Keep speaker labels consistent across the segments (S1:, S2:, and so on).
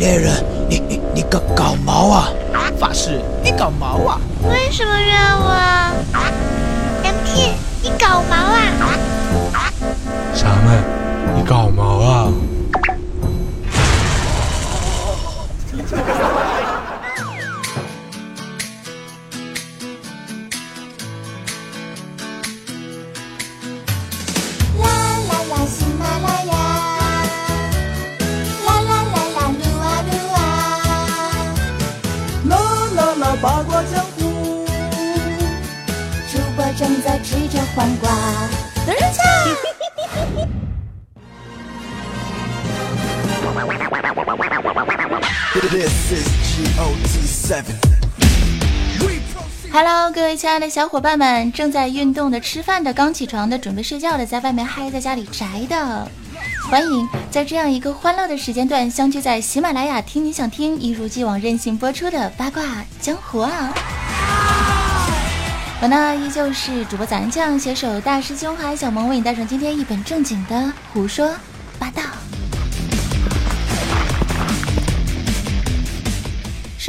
S1: 猎人，你你你搞搞毛啊！
S2: 法师，你搞毛啊！
S3: 为什么怨我？MT，你搞毛啊！
S4: 傻妹，你搞毛啊！
S5: This is GOT7.
S6: Hello，各位亲爱的小伙伴们，正在运动的、吃饭的、刚起床的、准备睡觉的、在外面嗨、在家里宅的。欢迎在这样一个欢乐的时间段相聚在喜马拉雅，听你想听，一如既往任性播出的八卦江湖啊！我呢依旧是主播咱酱，携手大师兄海小萌，为你带上今天一本正经的胡说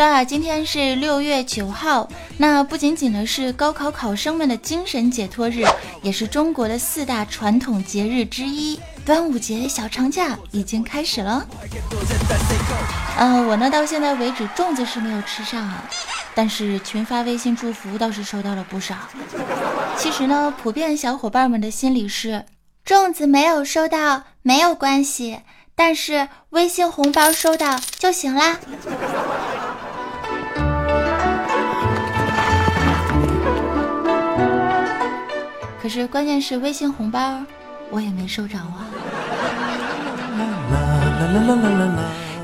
S6: 说啊，今天是六月九号，那不仅仅呢是高考考生们的精神解脱日，也是中国的四大传统节日之一。端午节小长假已经开始了，嗯，我呢到现在为止粽子是没有吃上啊，但是群发微信祝福倒是收到了不少。其实呢，普遍小伙伴们的心理是，粽子没有收到没有关系，但是微信红包收到就行啦。可是关键是微信红包。我也没收着啊。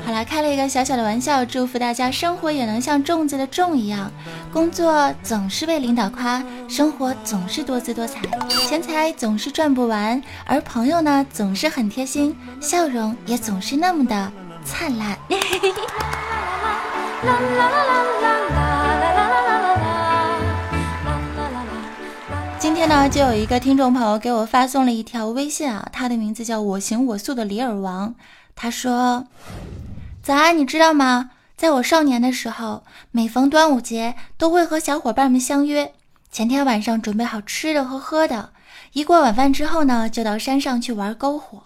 S6: 好了，开了一个小小的玩笑，祝福大家生活也能像粽子的粽一样，工作总是被领导夸，生活总是多姿多彩，钱财总是赚不完，而朋友呢总是很贴心，笑容也总是那么的灿烂。今天呢，就有一个听众朋友给我发送了一条微信啊，他的名字叫我行我素的李尔王。他说：“早安，你知道吗？在我少年的时候，每逢端午节都会和小伙伴们相约，前天晚上准备好吃的和喝的，一过晚饭之后呢，就到山上去玩篝火，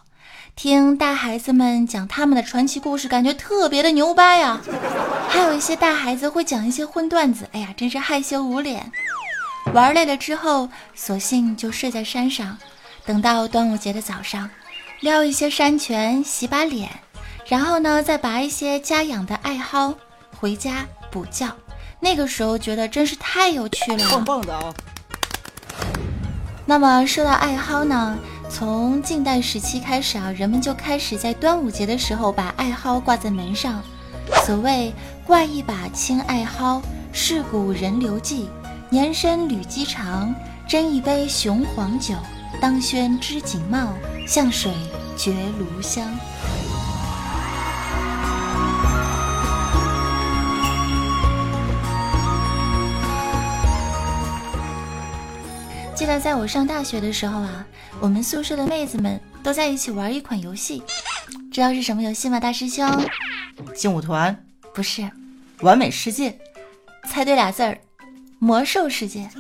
S6: 听大孩子们讲他们的传奇故事，感觉特别的牛掰呀。还有一些大孩子会讲一些荤段子，哎呀，真是害羞捂脸。”玩累了之后，索性就睡在山上，等到端午节的早上，撩一些山泉洗把脸，然后呢再拔一些家养的艾蒿回家补觉。那个时候觉得真是太有趣了，
S2: 棒棒的啊！
S6: 那么说到艾蒿呢，从近代时期开始啊，人们就开始在端午节的时候把艾蒿挂在门上。所谓挂一把青艾蒿，是古人留记。年深履鸡长，斟一杯雄黄酒，当轩织锦帽，向水绝炉香。记得在我上大学的时候啊，我们宿舍的妹子们都在一起玩一款游戏，知道是什么游戏吗？大师兄，
S2: 劲舞团
S6: 不是，
S2: 完美世界，
S6: 猜对俩字儿。魔兽世界，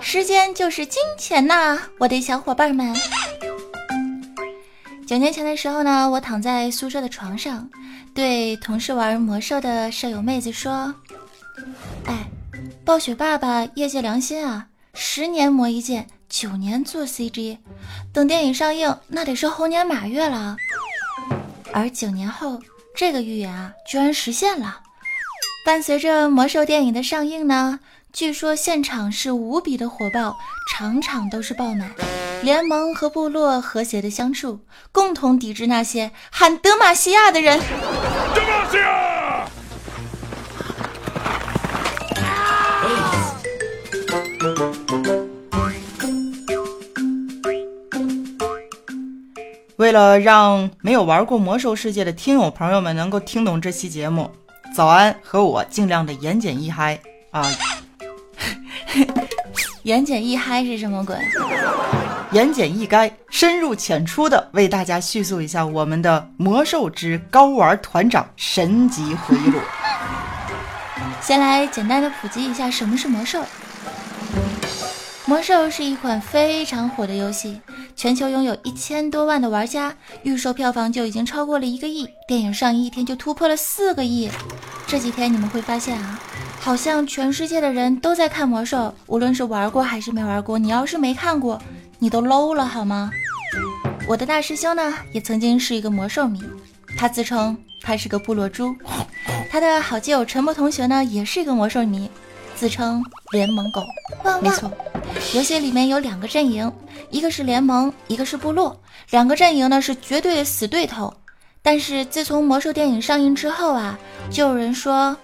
S6: 时间就是金钱呐，我的小伙伴们。九年前的时候呢，我躺在宿舍的床上，对同事玩魔兽的舍友妹子说：“哎，暴雪爸爸业界良心啊，十年磨一剑，九年做 CG，等电影上映，那得是猴年马月了。而九年后，这个预言啊，居然实现了。”伴随着魔兽电影的上映呢，据说现场是无比的火爆，场场都是爆满。联盟和部落和谐的相处，共同抵制那些喊德玛西亚的人。德玛西亚！
S2: 为了让没有玩过魔兽世界的听友朋友们能够听懂这期节目。早安，和我尽量的言简意赅啊！
S6: 言简意赅是什么鬼？
S2: 言简意赅、深入浅出的为大家叙述一下我们的《魔兽之高玩团长神级回忆录》。
S6: 先来简单的普及一下什么是魔兽。魔兽是一款非常火的游戏，全球拥有一千多万的玩家，预售票房就已经超过了一个亿，电影上映一天就突破了四个亿。这几天你们会发现啊。好像全世界的人都在看魔兽，无论是玩过还是没玩过，你要是没看过，你都 low 了好吗？我的大师兄呢，也曾经是一个魔兽迷，他自称他是个部落猪。他的好基友陈默同学呢，也是一个魔兽迷，自称联盟狗。没错，游戏里面有两个阵营，一个是联盟，一个是部落，两个阵营呢是绝对的死对头。但是自从魔兽电影上映之后啊，就有人说。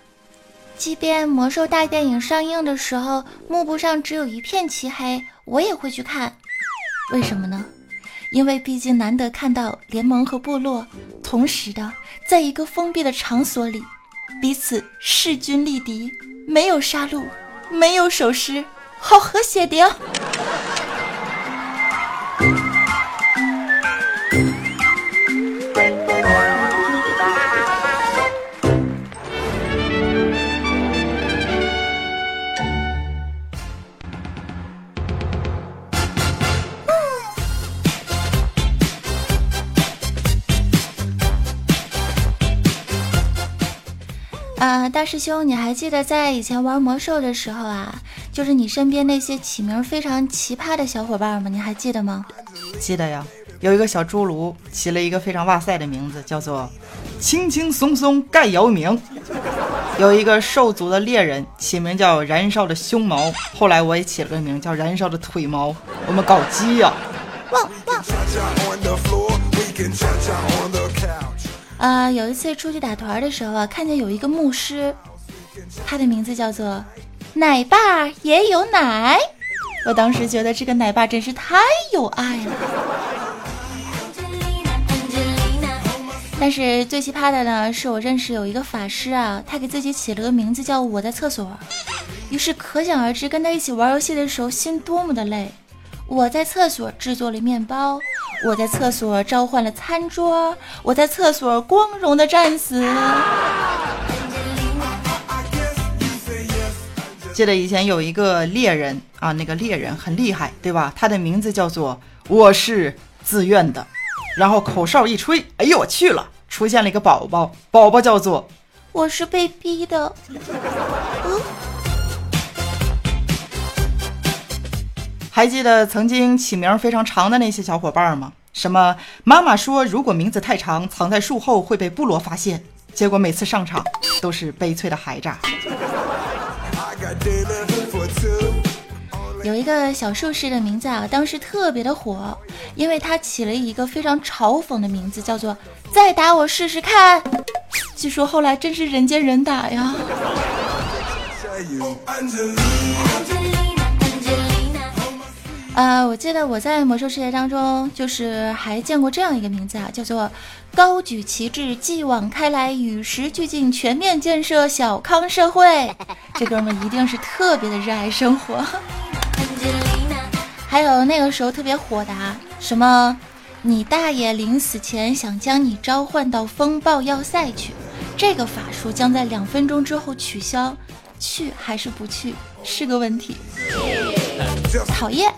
S6: 即便魔兽大电影上映的时候，幕布上只有一片漆黑，我也会去看。为什么呢？因为毕竟难得看到联盟和部落同时的在一个封闭的场所里，彼此势均力敌，没有杀戮，没有守尸，好和谐的呀。啊，大师兄，你还记得在以前玩魔兽的时候啊，就是你身边那些起名非常奇葩的小伙伴吗？你还记得吗？
S2: 记得呀，有一个小侏儒起了一个非常哇塞的名字，叫做轻轻松松盖姚明。有一个兽族的猎人起名叫燃烧的胸毛，后来我也起了个名叫燃烧的腿毛。我们搞基呀！汪
S6: 呃。有一次出去打团的时候啊，看见有一个牧师，他的名字叫做奶爸也有奶。我当时觉得这个奶爸真是太有爱了。但是最奇葩的呢，是我认识有一个法师啊，他给自己起了个名字叫我在厕所，于是可想而知跟他一起玩游戏的时候心多么的累。我在厕所制作了面包。我在厕所召唤了餐桌，我在厕所光荣的战死。
S2: 记得以前有一个猎人啊，那个猎人很厉害，对吧？他的名字叫做我是自愿的，然后口哨一吹，哎呦我去了，出现了一个宝宝，宝宝叫做
S6: 我是被逼的。
S2: 还记得曾经起名非常长的那些小伙伴吗？什么妈妈说，如果名字太长，藏在树后会被部落发现。结果每次上场都是悲催的海炸。
S6: 有一个小术士的名字啊，当时特别的火，因为他起了一个非常嘲讽的名字，叫做“再打我试试看”。据说后来真是人见人打呀。呃，我记得我在魔兽世界当中，就是还见过这样一个名字啊，叫做“高举旗帜，继往开来，与时俱进，全面建设小康社会”。这哥们一定是特别的热爱生活。还有那个时候特别火的啊，什么“你大爷临死前想将你召唤到风暴要塞去”，这个法术将在两分钟之后取消，去还是不去是个问题。讨厌。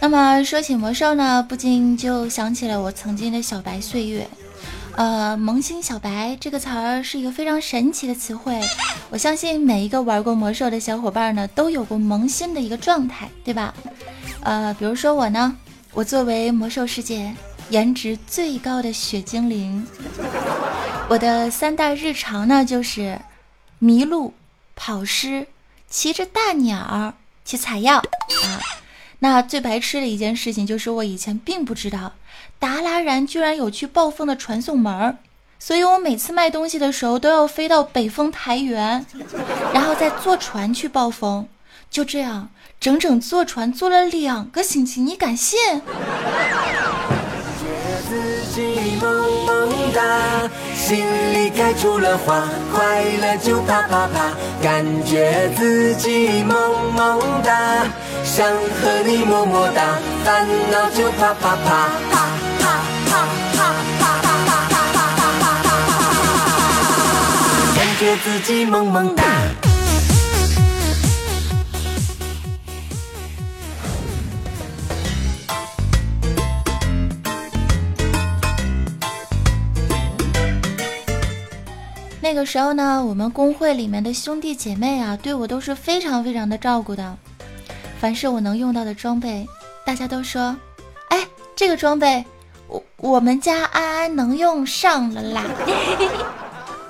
S6: 那么说起魔兽呢，不禁就想起了我曾经的小白岁月。呃，萌新小白这个词儿是一个非常神奇的词汇。我相信每一个玩过魔兽的小伙伴呢，都有过萌新的一个状态，对吧？呃，比如说我呢，我作为魔兽世界。颜值最高的雪精灵，我的三大日常呢就是迷路、跑尸、骑着大鸟去采药啊。那最白痴的一件事情就是我以前并不知道达拉然居然有去暴风的传送门，所以我每次卖东西的时候都要飞到北风台原，然后再坐船去暴风。就这样，整整坐船坐了两个星期，你敢信？
S7: 心里开出了花，快乐就啪啪啪，感觉自己萌萌哒，想和你么么哒，烦恼就啪啪啪啪啪啪啪啪啪啪啪啪啪，感觉自己萌萌哒。
S6: 那个时候呢，我们工会里面的兄弟姐妹啊，对我都是非常非常的照顾的。凡是我能用到的装备，大家都说：“哎，这个装备，我我们家安安能用上了啦。”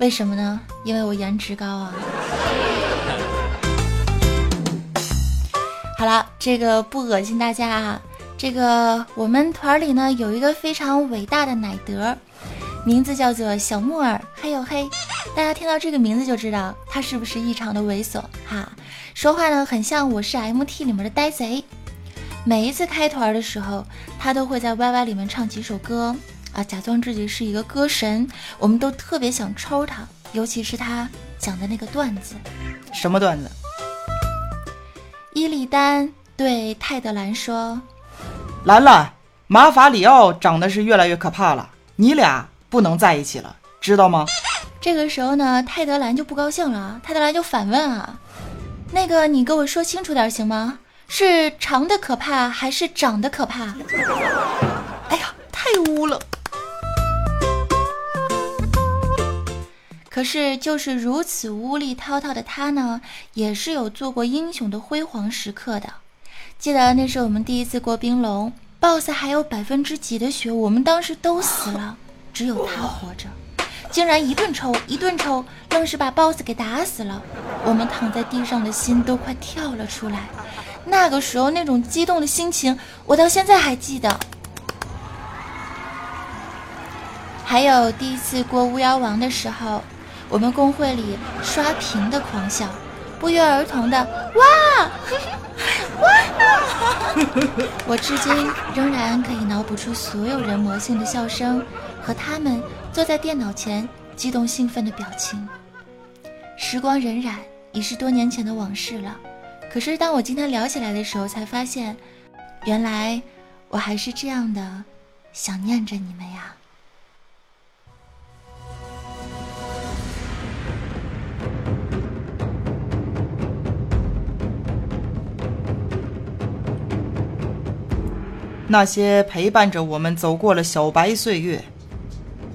S6: 为什么呢？因为我颜值高啊。好了，这个不恶心大家啊。这个我们团里呢有一个非常伟大的奶德。名字叫做小木耳，嘿呦嘿！大家听到这个名字就知道他是不是异常的猥琐哈。说话呢很像我是 MT 里面的呆贼。每一次开团的时候，他都会在 YY 里面唱几首歌啊，假装自己是一个歌神。我们都特别想抽他，尤其是他讲的那个段子。
S2: 什么段子？
S6: 伊利丹对泰德兰说：“
S2: 兰兰，马法里奥长得是越来越可怕了，你俩。”不能在一起了，知道吗？
S6: 这个时候呢，泰德兰就不高兴了。泰德兰就反问啊：“那个，你给我说清楚点行吗？是长的可怕，还是长得可怕？”哎呀，太污了！可是就是如此污力滔滔的他呢，也是有做过英雄的辉煌时刻的。记得那是我们第一次过冰龙，BOSS 还有百分之几的血，我们当时都死了。只有他活着，竟然一顿抽一顿抽，愣是把 BOSS 给打死了。我们躺在地上的心都快跳了出来。那个时候那种激动的心情，我到现在还记得。还有第一次过巫妖王的时候，我们公会里刷屏的狂笑，不约而同的哇哇！我至今仍然可以脑补出所有人魔性的笑声。和他们坐在电脑前，激动兴奋的表情。时光荏苒，已是多年前的往事了。可是当我今天聊起来的时候，才发现，原来我还是这样的想念着你们呀。
S2: 那些陪伴着我们走过了小白岁月。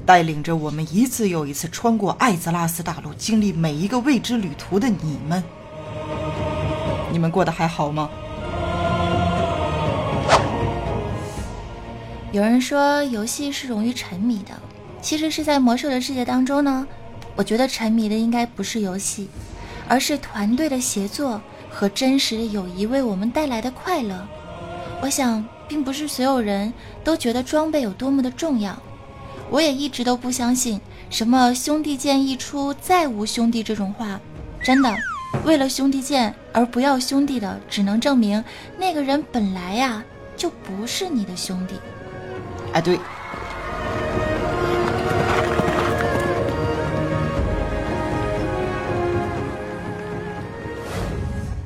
S2: 带领着我们一次又一次穿过艾泽拉斯大陆，经历每一个未知旅途的你们，你们过得还好吗？
S6: 有人说游戏是容易沉迷的，其实是在魔兽的世界当中呢。我觉得沉迷的应该不是游戏，而是团队的协作和真实的友谊为我们带来的快乐。我想，并不是所有人都觉得装备有多么的重要。我也一直都不相信什么兄弟剑一出再无兄弟这种话，真的，为了兄弟剑而不要兄弟的，只能证明那个人本来呀就不是你的兄弟。
S2: 哎，对。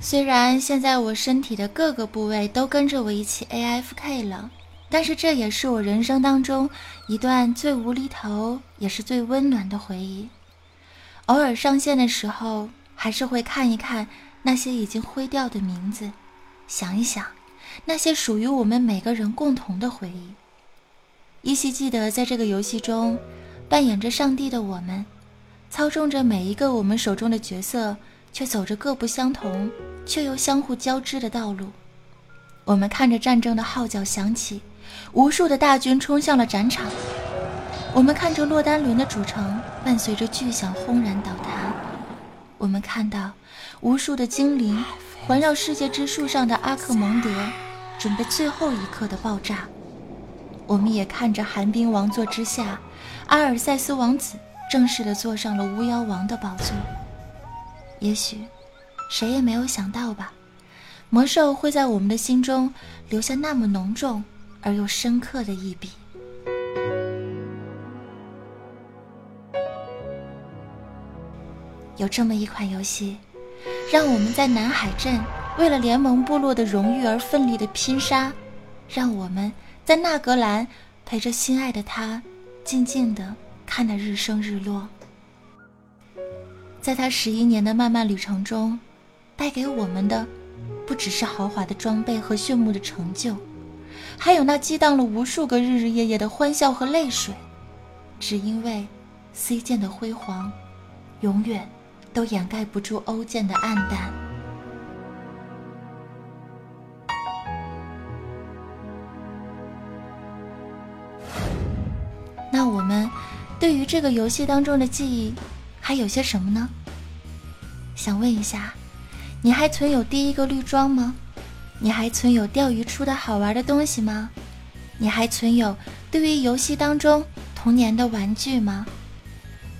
S6: 虽然现在我身体的各个部位都跟着我一起 AFK 了。但是这也是我人生当中一段最无厘头，也是最温暖的回忆。偶尔上线的时候，还是会看一看那些已经灰掉的名字，想一想那些属于我们每个人共同的回忆。依稀记得，在这个游戏中，扮演着上帝的我们，操纵着每一个我们手中的角色，却走着各不相同却又相互交织的道路。我们看着战争的号角响起。无数的大军冲向了战场，我们看着洛丹伦的主城伴随着巨响轰然倒塌。我们看到无数的精灵环绕世界之树上的阿克蒙德，准备最后一刻的爆炸。我们也看着寒冰王座之下，阿尔塞斯王子正式的坐上了巫妖王的宝座。也许，谁也没有想到吧，魔兽会在我们的心中留下那么浓重。而又深刻的一笔。有这么一款游戏让我们在南海镇为了联盟部落的荣誉而奋力的拼杀让我们在纳格兰陪着心爱的他静静的看那日升日落。在他十一年的漫漫旅程中带给我们的不只是豪华的装备和炫目的成就还有那激荡了无数个日日夜夜的欢笑和泪水，只因为 C 剑的辉煌，永远都掩盖不住 O 剑的暗淡。那我们对于这个游戏当中的记忆还有些什么呢？想问一下，你还存有第一个绿装吗？你还存有钓鱼出的好玩的东西吗？你还存有对于游戏当中童年的玩具吗？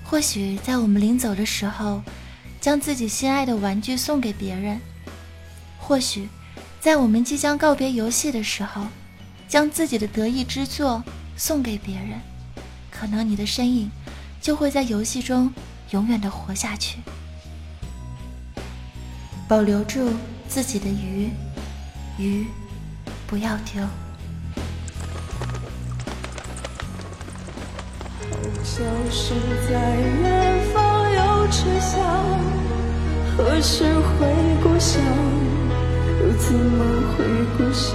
S6: 或许在我们临走的时候，将自己心爱的玩具送给别人；或许在我们即将告别游戏的时候，将自己的得意之作送给别人。可能你的身影就会在游戏中永远的活下去。保留住自己的鱼，鱼不要丢。
S8: 消失在远方有车厢，何时回故乡？又怎么回故乡？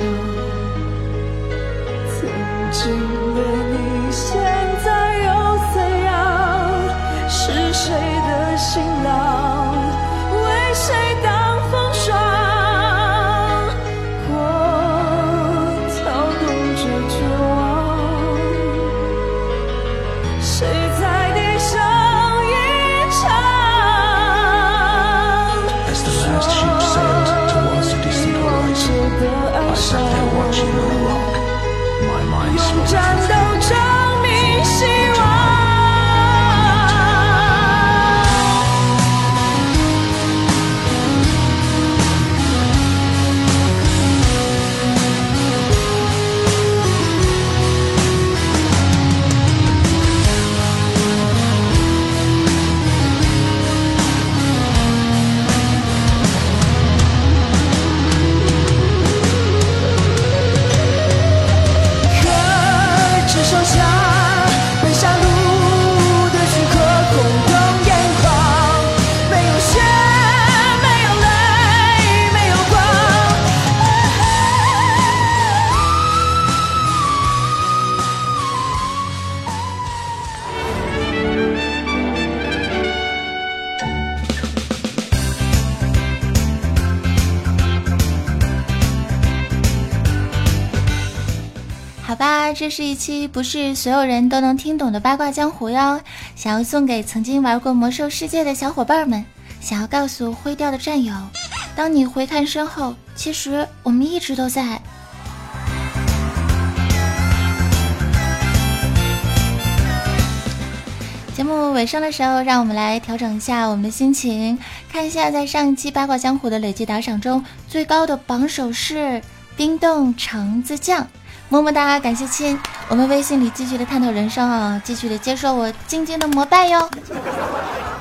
S6: 这是一期不是所有人都能听懂的八卦江湖哟。想要送给曾经玩过魔兽世界的小伙伴们，想要告诉灰调的战友，当你回看身后，其实我们一直都在。节目尾声的时候，让我们来调整一下我们的心情，看一下在上一期八卦江湖的累计打赏中最高的榜首是冰冻橙子酱。么么哒，感谢亲！我们微信里继续的探讨人生啊，继续的接受我静静的膜拜哟。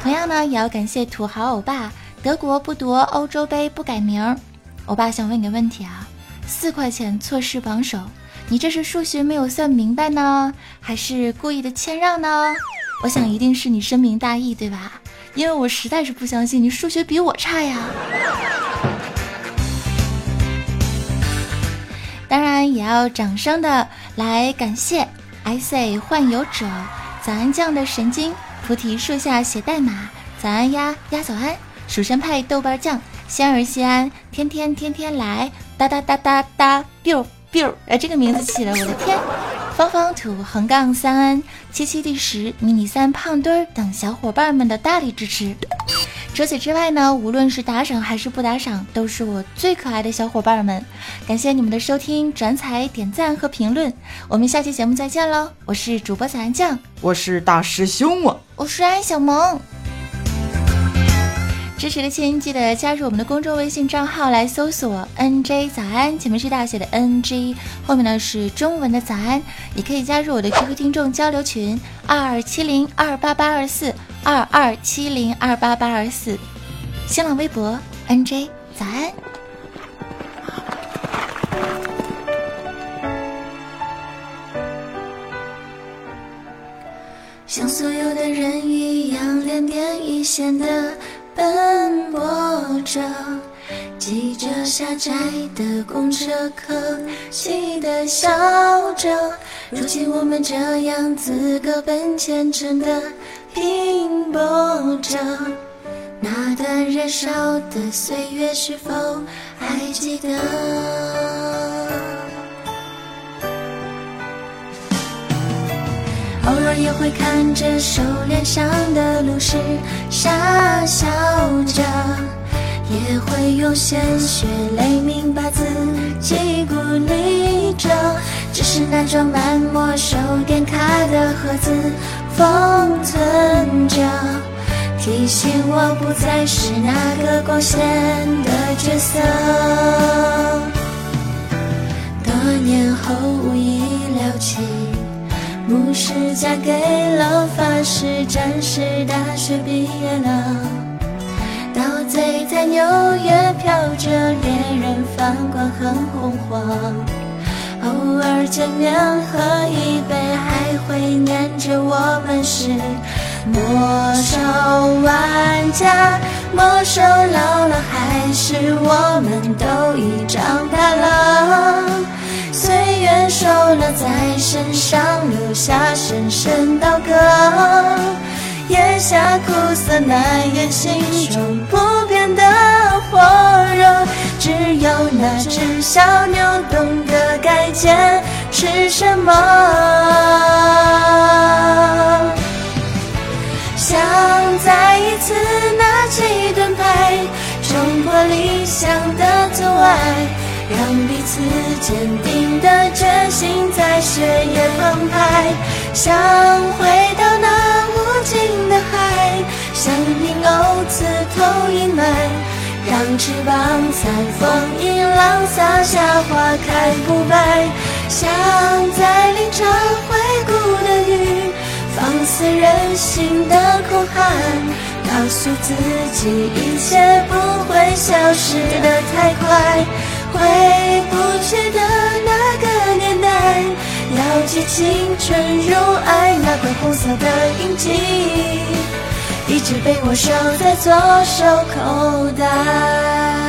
S6: 同样呢，也要感谢土豪欧巴，德国不夺欧洲杯不改名儿。欧巴想问你个问题啊，四块钱错失榜首，你这是数学没有算明白呢，还是故意的谦让呢？我想一定是你深明大义，对吧？因为我实在是不相信你数学比我差呀。当然也要掌声的来感谢 I say 幻游者、早安酱的神经、菩提树下写代码、早安鸭鸭早安、蜀山派豆瓣酱、仙儿西安、天天天天来、哒哒哒哒哒 biu biu，哎，这个名字起了，我的天！方方土横杠三 n 七七第十迷你三胖墩儿等小伙伴们的大力支持。除此之外呢，无论是打赏还是不打赏，都是我最可爱的小伙伴们。感谢你们的收听、转采、点赞和评论。我们下期节目再见喽！我是主播小安酱，
S2: 我是大师兄啊。
S6: 我是安小萌。支持的亲记得加入我们的公众微信账号来搜索 “nj 早安”，前面是大写的 “ng”，后面呢是中文的“早安”。也可以加入我的 QQ 听众交流群二二七零二八八二四
S9: 二二七零二八八二四，新浪微博 NJ 早安。
S6: 像所有的人一样，两点一线的奔波着，挤着狭窄的公车，客，气的笑着。如今我们这样子各奔前程的拼搏着，那段燃烧的岁月是否还记得？也会看着手脸上的露湿，傻笑着，也会用鲜血泪铭把自己鼓励着。只是那装满没收点卡的盒子封存着，提醒我不再是那个光鲜的角色。多年后无意聊起。牧师嫁给了法师，战士大学毕业了，刀贼在纽约飘着，猎人饭馆很红火。偶尔见面喝一杯，还会念着我们是魔兽玩家。魔兽老了，还是我们都已长大了。身上留下深深刀割。咽下苦涩难言，心中不变的火热。只有那只小牛懂得该坚持什么。想再一次拿起盾牌，冲破理想的阻碍。让彼此坚定的决心在血液澎湃，想回到那无尽的海，像冰藕刺透阴霾，让翅膀在风迎浪洒下花开不败，像在凌晨回顾的雨，放肆任性的哭喊，告诉自己一切不会消失的太快。回不去的那个年代，牢记青春如爱那块红色的印记，一直被我收在左手口袋。